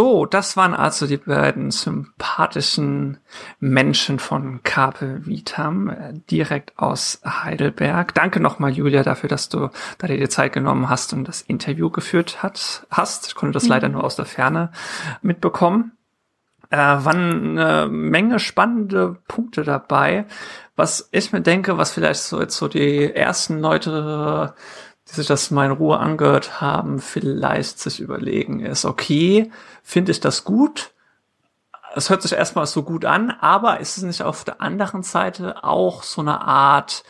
So, das waren also die beiden sympathischen Menschen von Carpe Vitam, äh, direkt aus Heidelberg. Danke nochmal, Julia, dafür, dass du da dir die Zeit genommen hast und das Interview geführt hat, hast. Ich konnte das mhm. leider nur aus der Ferne mitbekommen. Äh, waren eine Menge spannende Punkte dabei. Was ich mir denke, was vielleicht so jetzt so die ersten Leute die sich das mal in Ruhe angehört haben, vielleicht sich überlegen ist, okay, finde ich das gut? Es hört sich erstmal so gut an, aber ist es nicht auf der anderen Seite auch so eine Art,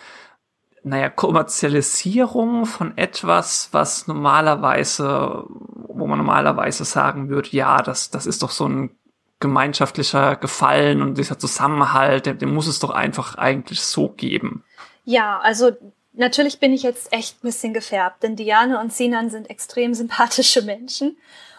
naja, Kommerzialisierung von etwas, was normalerweise, wo man normalerweise sagen würde, ja, das, das ist doch so ein gemeinschaftlicher Gefallen und dieser Zusammenhalt, den, den muss es doch einfach eigentlich so geben. Ja, also Natürlich bin ich jetzt echt ein bisschen gefärbt, denn Diane und Sinan sind extrem sympathische Menschen.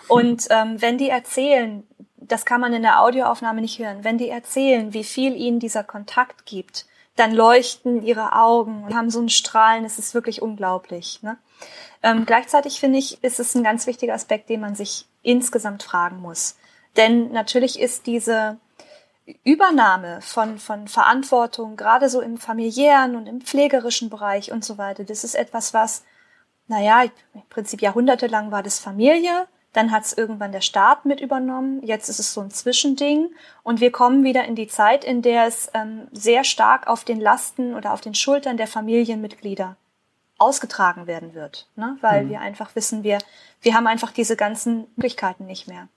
Und ähm, wenn die erzählen, das kann man in der Audioaufnahme nicht hören, wenn die erzählen, wie viel ihnen dieser Kontakt gibt, dann leuchten ihre Augen und haben so ein Strahlen, es ist wirklich unglaublich. Ne? Ähm, gleichzeitig finde ich, ist es ein ganz wichtiger Aspekt, den man sich insgesamt fragen muss. Denn natürlich ist diese Übernahme von, von Verantwortung, gerade so im familiären und im pflegerischen Bereich und so weiter, das ist etwas, was, naja, im Prinzip jahrhundertelang war das Familie, dann hat es irgendwann der Staat mit übernommen, jetzt ist es so ein Zwischending und wir kommen wieder in die Zeit, in der es ähm, sehr stark auf den Lasten oder auf den Schultern der Familienmitglieder ausgetragen werden wird, ne? weil mhm. wir einfach wissen, wir, wir haben einfach diese ganzen Möglichkeiten nicht mehr.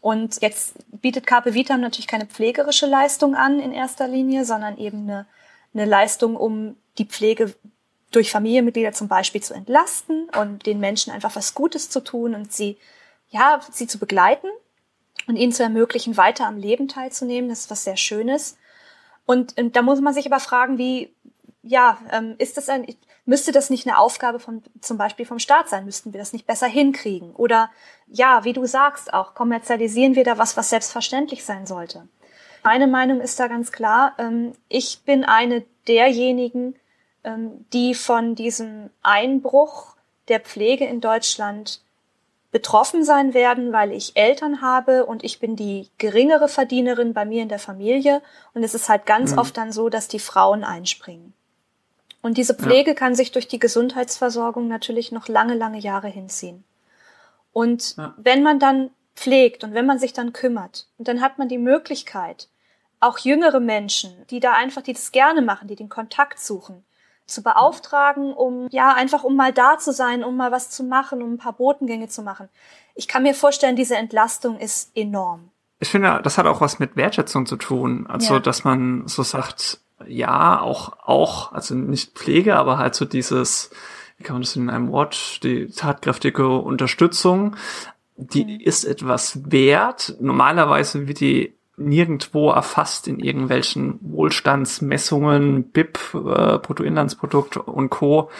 Und jetzt bietet Carpe Vitam natürlich keine pflegerische Leistung an in erster Linie, sondern eben eine, eine Leistung, um die Pflege durch Familienmitglieder zum Beispiel zu entlasten und den Menschen einfach was Gutes zu tun und sie, ja, sie zu begleiten und ihnen zu ermöglichen, weiter am Leben teilzunehmen. Das ist was sehr Schönes. Und, und da muss man sich aber fragen, wie, ja, ähm, ist das ein, müsste das nicht eine Aufgabe von, zum Beispiel vom Staat sein? Müssten wir das nicht besser hinkriegen? Oder, ja, wie du sagst auch, kommerzialisieren wir da was, was selbstverständlich sein sollte? Meine Meinung ist da ganz klar. Ähm, ich bin eine derjenigen, ähm, die von diesem Einbruch der Pflege in Deutschland betroffen sein werden, weil ich Eltern habe und ich bin die geringere Verdienerin bei mir in der Familie und es ist halt ganz mhm. oft dann so, dass die Frauen einspringen. Und diese Pflege ja. kann sich durch die Gesundheitsversorgung natürlich noch lange, lange Jahre hinziehen. Und ja. wenn man dann pflegt und wenn man sich dann kümmert, und dann hat man die Möglichkeit, auch jüngere Menschen, die da einfach, die das gerne machen, die den Kontakt suchen, zu beauftragen, um ja einfach um mal da zu sein, um mal was zu machen, um ein paar Botengänge zu machen. Ich kann mir vorstellen, diese Entlastung ist enorm. Ich finde, das hat auch was mit Wertschätzung zu tun. Also, ja. dass man so sagt, ja, auch, auch, also nicht Pflege, aber halt so dieses, wie kann man das in einem Wort, die tatkräftige Unterstützung, die mhm. ist etwas wert. Normalerweise wird die nirgendwo erfasst in irgendwelchen Wohlstandsmessungen, BIP, äh, Bruttoinlandsprodukt und Co.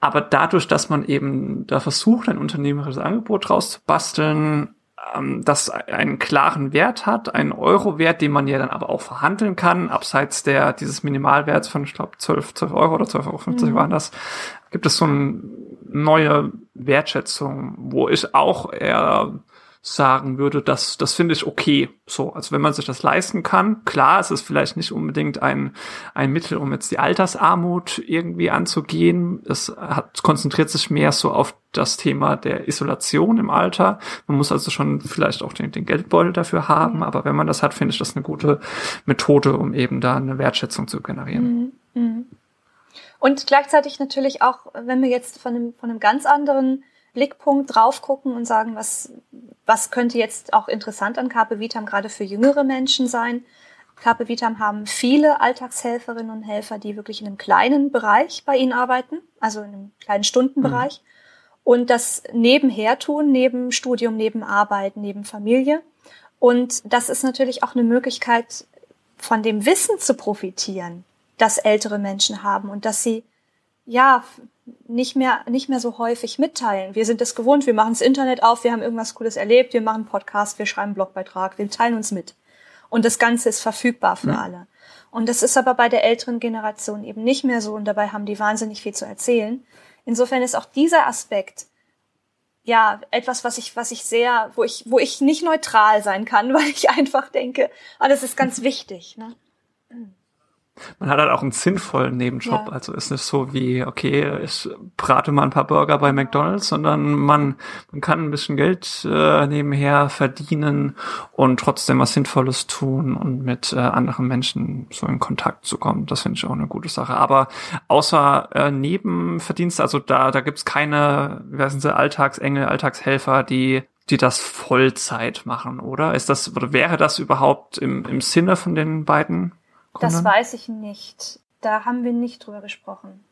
Aber dadurch, dass man eben da versucht, ein unternehmerisches Angebot rauszubasteln, ähm, das einen klaren Wert hat, einen Euro-Wert, den man ja dann aber auch verhandeln kann, abseits der dieses Minimalwerts von, ich glaube, 12, 12 Euro oder 12,50 Euro mhm. waren das, gibt es so eine neue Wertschätzung, wo ich auch eher sagen würde, das, das finde ich okay. So, also wenn man sich das leisten kann, klar, es ist vielleicht nicht unbedingt ein, ein Mittel, um jetzt die Altersarmut irgendwie anzugehen. Es hat, konzentriert sich mehr so auf das Thema der Isolation im Alter. Man muss also schon vielleicht auch den, den Geldbeutel dafür haben, aber wenn man das hat, finde ich das eine gute Methode, um eben da eine Wertschätzung zu generieren. Mhm. Mhm. Und gleichzeitig natürlich auch, wenn wir jetzt von einem, von einem ganz anderen Blickpunkt drauf gucken und sagen, was, was könnte jetzt auch interessant an Carpe Vitam gerade für jüngere Menschen sein. Carpe Vitam haben viele Alltagshelferinnen und Helfer, die wirklich in einem kleinen Bereich bei ihnen arbeiten, also in einem kleinen Stundenbereich. Mhm. Und das nebenher tun, neben Studium, neben Arbeit, neben Familie. Und das ist natürlich auch eine Möglichkeit, von dem Wissen zu profitieren, das ältere Menschen haben und dass sie ja nicht mehr, nicht mehr so häufig mitteilen. Wir sind es gewohnt, wir machen das Internet auf, wir haben irgendwas Cooles erlebt, wir machen Podcast, wir schreiben einen Blogbeitrag, wir teilen uns mit. Und das Ganze ist verfügbar für mhm. alle. Und das ist aber bei der älteren Generation eben nicht mehr so und dabei haben die wahnsinnig viel zu erzählen. Insofern ist auch dieser Aspekt ja etwas, was ich, was ich sehr, wo ich, wo ich nicht neutral sein kann, weil ich einfach denke, ah, das ist ganz wichtig. Ne? Man hat halt auch einen sinnvollen Nebenjob. Ja. Also ist nicht so wie, okay, ich brate mal ein paar Burger bei McDonalds, sondern man, man kann ein bisschen Geld äh, nebenher verdienen und trotzdem was Sinnvolles tun und mit äh, anderen Menschen so in Kontakt zu kommen. Das finde ich auch eine gute Sache. Aber außer äh, Nebenverdienste, also da, da gibt's keine, wie heißen sie, Alltagsengel, Alltagshelfer, die die das Vollzeit machen, oder? Ist das, oder wäre das überhaupt im, im Sinne von den beiden das weiß ich nicht. Da haben wir nicht drüber gesprochen.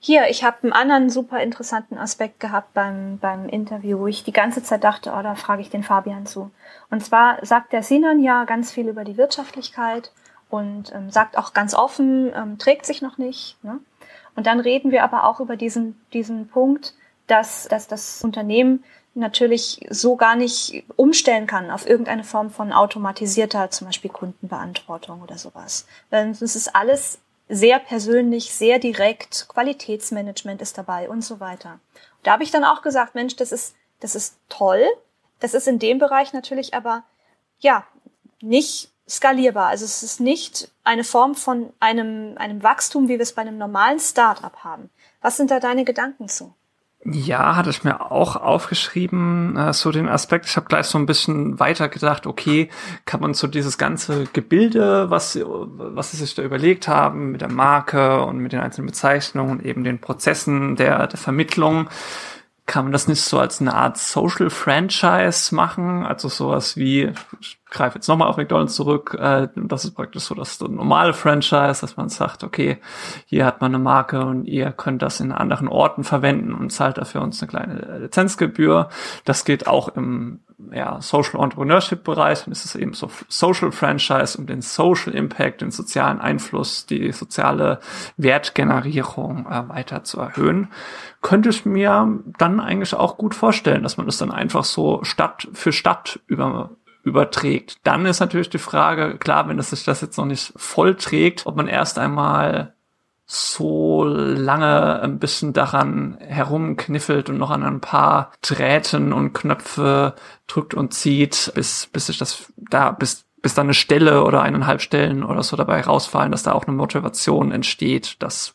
Hier, ich habe einen anderen super interessanten Aspekt gehabt beim, beim Interview, wo ich die ganze Zeit dachte, oh, da frage ich den Fabian zu. Und zwar sagt der Sinan ja ganz viel über die Wirtschaftlichkeit und ähm, sagt auch ganz offen, ähm, trägt sich noch nicht. Ne? Und dann reden wir aber auch über diesen, diesen Punkt, dass, dass das Unternehmen natürlich so gar nicht umstellen kann auf irgendeine Form von automatisierter, zum Beispiel Kundenbeantwortung oder sowas. Es ist alles sehr persönlich, sehr direkt, Qualitätsmanagement ist dabei und so weiter. Da habe ich dann auch gesagt, Mensch, das ist, das ist toll. Das ist in dem Bereich natürlich aber, ja, nicht skalierbar. Also es ist nicht eine Form von einem, einem Wachstum, wie wir es bei einem normalen Start-up haben. Was sind da deine Gedanken zu? Ja, hatte ich mir auch aufgeschrieben, äh, so den Aspekt. Ich habe gleich so ein bisschen weiter gedacht, okay, kann man so dieses ganze Gebilde, was, was sie sich da überlegt haben, mit der Marke und mit den einzelnen Bezeichnungen und eben den Prozessen der, der Vermittlung, kann man das nicht so als eine Art Social Franchise machen? Also sowas wie, ich greife jetzt nochmal auf McDonalds zurück, äh, das ist praktisch so das normale Franchise, dass man sagt, okay, hier hat man eine Marke und ihr könnt das in anderen Orten verwenden und zahlt dafür uns eine kleine Lizenzgebühr. Das geht auch im ja, Social Entrepreneurship Bereich, dann ist es eben so Social Franchise, um den Social Impact, den sozialen Einfluss, die soziale Wertgenerierung äh, weiter zu erhöhen. Könnte ich mir dann eigentlich auch gut vorstellen, dass man das dann einfach so Stadt für Stadt über, überträgt. Dann ist natürlich die Frage, klar, wenn es sich das jetzt noch nicht voll trägt, ob man erst einmal so lange ein bisschen daran herumkniffelt und noch an ein paar Drähten und Knöpfe drückt und zieht, bis, bis sich das da, bis, bis da eine Stelle oder eineinhalb Stellen oder so dabei rausfallen, dass da auch eine Motivation entsteht, das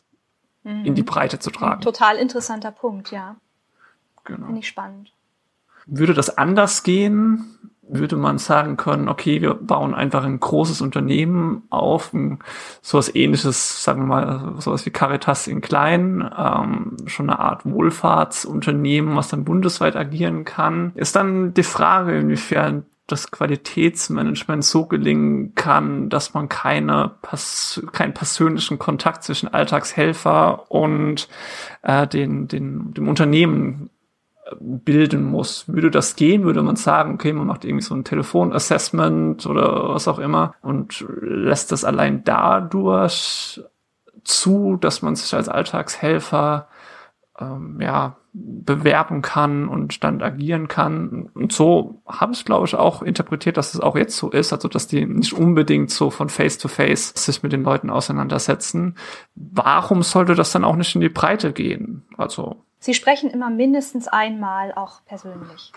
mhm. in die Breite zu tragen. Total interessanter Punkt, ja. Genau. Finde ich spannend. Würde das anders gehen? Würde man sagen können, okay, wir bauen einfach ein großes Unternehmen auf, ein, sowas ähnliches, sagen wir mal, sowas wie Caritas in klein, ähm, schon eine Art Wohlfahrtsunternehmen, was dann bundesweit agieren kann. Ist dann die Frage, inwiefern das Qualitätsmanagement so gelingen kann, dass man keine keinen persönlichen Kontakt zwischen Alltagshelfer und äh, den, den, dem Unternehmen bilden muss. Würde das gehen, würde man sagen, okay, man macht irgendwie so ein Telefonassessment oder was auch immer und lässt das allein dadurch zu, dass man sich als Alltagshelfer ähm, ja bewerben kann und dann agieren kann. Und so habe ich, glaube ich, auch interpretiert, dass es auch jetzt so ist, also dass die nicht unbedingt so von Face to Face sich mit den Leuten auseinandersetzen. Warum sollte das dann auch nicht in die Breite gehen? Also Sie sprechen immer mindestens einmal auch persönlich.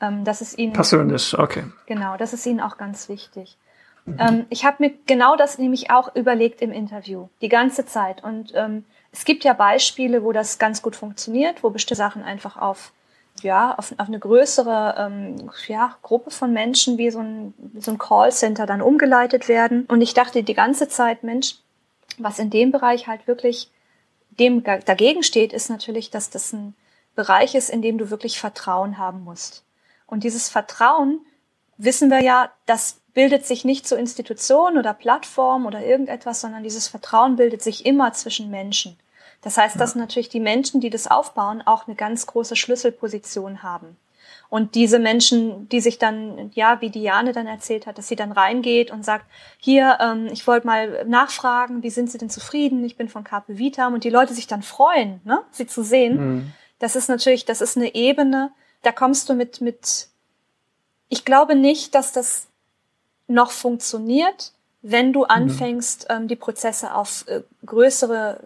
Ähm, das ist Ihnen persönlich, okay. Genau, das ist Ihnen auch ganz wichtig. Ähm, ich habe mir genau das nämlich auch überlegt im Interview, die ganze Zeit. Und ähm, es gibt ja Beispiele, wo das ganz gut funktioniert, wo bestimmte Sachen einfach auf ja, auf, auf eine größere ähm, ja, Gruppe von Menschen wie so ein, so ein Callcenter dann umgeleitet werden. Und ich dachte die ganze Zeit, Mensch, was in dem Bereich halt wirklich dem dagegen steht, ist natürlich, dass das ein Bereich ist, in dem du wirklich Vertrauen haben musst. Und dieses Vertrauen, wissen wir ja, das bildet sich nicht zu Institutionen oder Plattformen oder irgendetwas, sondern dieses Vertrauen bildet sich immer zwischen Menschen. Das heißt, dass natürlich die Menschen, die das aufbauen, auch eine ganz große Schlüsselposition haben. Und diese Menschen, die sich dann, ja, wie Diane dann erzählt hat, dass sie dann reingeht und sagt, hier, ähm, ich wollte mal nachfragen, wie sind Sie denn zufrieden? Ich bin von Carpe Vitam und die Leute sich dann freuen, ne, sie zu sehen. Mhm. Das ist natürlich, das ist eine Ebene, da kommst du mit, mit, ich glaube nicht, dass das noch funktioniert, wenn du mhm. anfängst, mhm. ähm, die Prozesse auf äh, größere,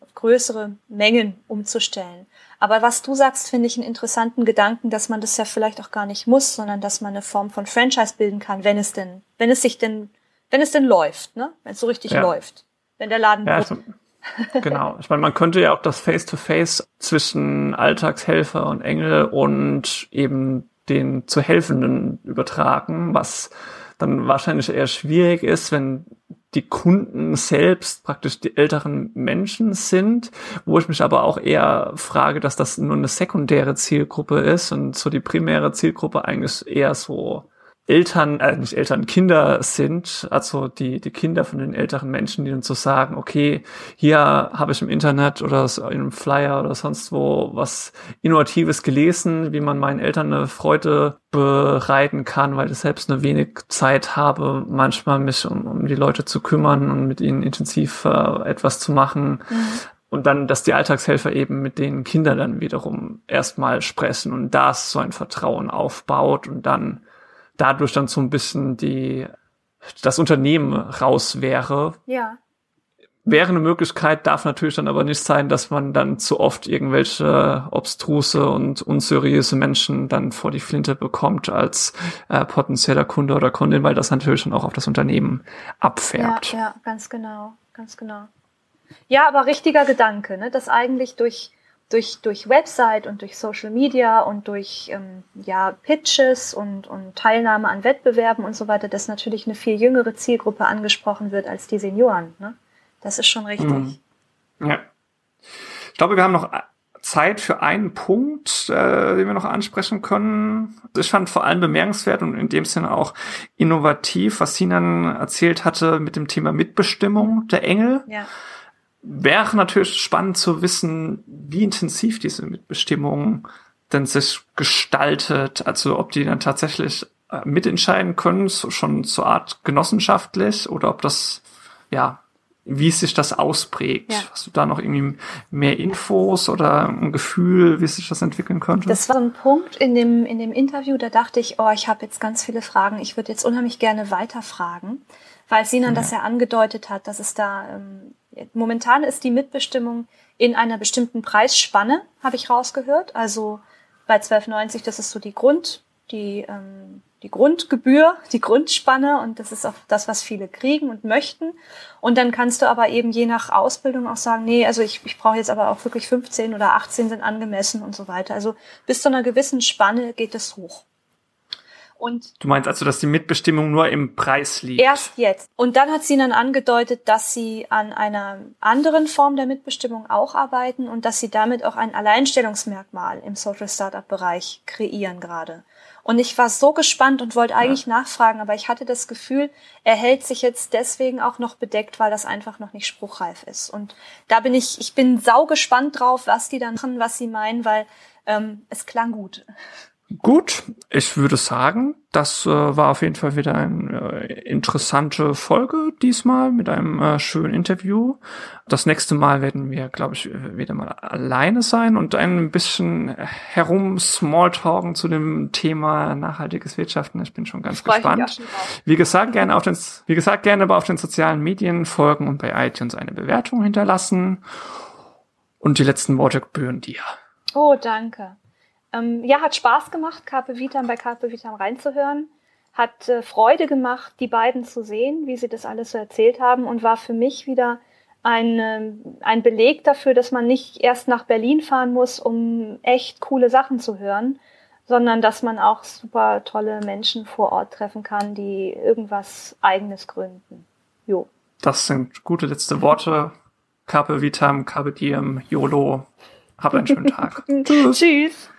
auf größere Mengen umzustellen. Aber was du sagst, finde ich einen interessanten Gedanken, dass man das ja vielleicht auch gar nicht muss, sondern dass man eine Form von Franchise bilden kann, wenn es denn, wenn es sich denn, wenn es denn läuft, ne? Wenn es so richtig ja. läuft. Wenn der Laden. Ja, also, genau. Ich meine, man könnte ja auch das Face-to-Face -face zwischen Alltagshelfer und Engel und eben den zu Helfenden übertragen, was dann wahrscheinlich eher schwierig ist, wenn die Kunden selbst praktisch die älteren Menschen sind, wo ich mich aber auch eher frage, dass das nur eine sekundäre Zielgruppe ist und so die primäre Zielgruppe eigentlich eher so Eltern, äh, nicht Eltern, Kinder sind, also die, die Kinder von den älteren Menschen, die dann so sagen, okay, hier habe ich im Internet oder in einem Flyer oder sonst wo was Innovatives gelesen, wie man meinen Eltern eine Freude bereiten kann, weil ich selbst nur wenig Zeit habe, manchmal mich um, um die Leute zu kümmern und mit ihnen intensiv äh, etwas zu machen. Mhm. Und dann, dass die Alltagshelfer eben mit den Kindern dann wiederum erstmal sprechen und das so ein Vertrauen aufbaut und dann dadurch dann so ein bisschen die, das Unternehmen raus wäre. Ja. Wäre eine Möglichkeit, darf natürlich dann aber nicht sein, dass man dann zu oft irgendwelche obstruse und unseriöse Menschen dann vor die Flinte bekommt als äh, potenzieller Kunde oder Kundin, weil das natürlich dann auch auf das Unternehmen abfärbt. Ja, ja, ganz genau, ganz genau. Ja, aber richtiger Gedanke, ne? dass eigentlich durch durch, durch Website und durch Social Media und durch ähm, ja, Pitches und, und Teilnahme an Wettbewerben und so weiter, dass natürlich eine viel jüngere Zielgruppe angesprochen wird als die Senioren. Ne? Das ist schon richtig. Mhm. Ja. Ich glaube, wir haben noch Zeit für einen Punkt, äh, den wir noch ansprechen können. Ich fand vor allem bemerkenswert und in dem Sinne auch innovativ, was Sinan erzählt hatte mit dem Thema Mitbestimmung der Engel. Ja. Wäre natürlich spannend zu wissen, wie intensiv diese Mitbestimmung denn sich gestaltet, also ob die dann tatsächlich äh, mitentscheiden können, so schon zur Art genossenschaftlich oder ob das ja wie sich das ausprägt. Ja. Hast du da noch irgendwie mehr Infos oder ein Gefühl, wie sich das entwickeln könnte? Das war so ein Punkt in dem, in dem Interview, da dachte ich, oh, ich habe jetzt ganz viele Fragen. Ich würde jetzt unheimlich gerne weiterfragen, weil Sinan ja. das ja angedeutet hat, dass es da, ähm, momentan ist die Mitbestimmung in einer bestimmten Preisspanne, habe ich rausgehört. Also bei 12,90, das ist so die Grund, die, ähm, die Grundgebühr, die Grundspanne und das ist auch das, was viele kriegen und möchten. Und dann kannst du aber eben je nach Ausbildung auch sagen, nee, also ich, ich brauche jetzt aber auch wirklich 15 oder 18 sind angemessen und so weiter. Also bis zu einer gewissen Spanne geht es hoch. Und du meinst also, dass die Mitbestimmung nur im Preis liegt? Erst jetzt. Und dann hat sie dann angedeutet, dass sie an einer anderen Form der Mitbestimmung auch arbeiten und dass sie damit auch ein Alleinstellungsmerkmal im Social Startup Bereich kreieren gerade. Und ich war so gespannt und wollte eigentlich ja. nachfragen, aber ich hatte das Gefühl, er hält sich jetzt deswegen auch noch bedeckt, weil das einfach noch nicht spruchreif ist. Und da bin ich, ich bin sau gespannt drauf, was die dann machen, was sie meinen, weil ähm, es klang gut. Gut, ich würde sagen, das äh, war auf jeden Fall wieder eine äh, interessante Folge diesmal mit einem äh, schönen Interview. Das nächste Mal werden wir, glaube ich, wieder mal alleine sein und ein bisschen herum Smalltalken zu dem Thema nachhaltiges Wirtschaften. Ich bin schon ganz Freu gespannt. Wie gesagt, gerne auf den, wie gesagt, gerne aber auf den sozialen Medien folgen und bei iTunes eine Bewertung hinterlassen. Und die letzten Worte gebühren dir. Oh, danke. Ähm, ja, hat Spaß gemacht, Carpe Vitam bei Carpe Vitam reinzuhören. Hat äh, Freude gemacht, die beiden zu sehen, wie sie das alles so erzählt haben und war für mich wieder ein, äh, ein Beleg dafür, dass man nicht erst nach Berlin fahren muss, um echt coole Sachen zu hören, sondern dass man auch super tolle Menschen vor Ort treffen kann, die irgendwas eigenes gründen. Jo. Das sind gute letzte Worte. Carpe Vitam, Carpe Diem, YOLO. Hab einen schönen Tag. Tschüss. Tschüss.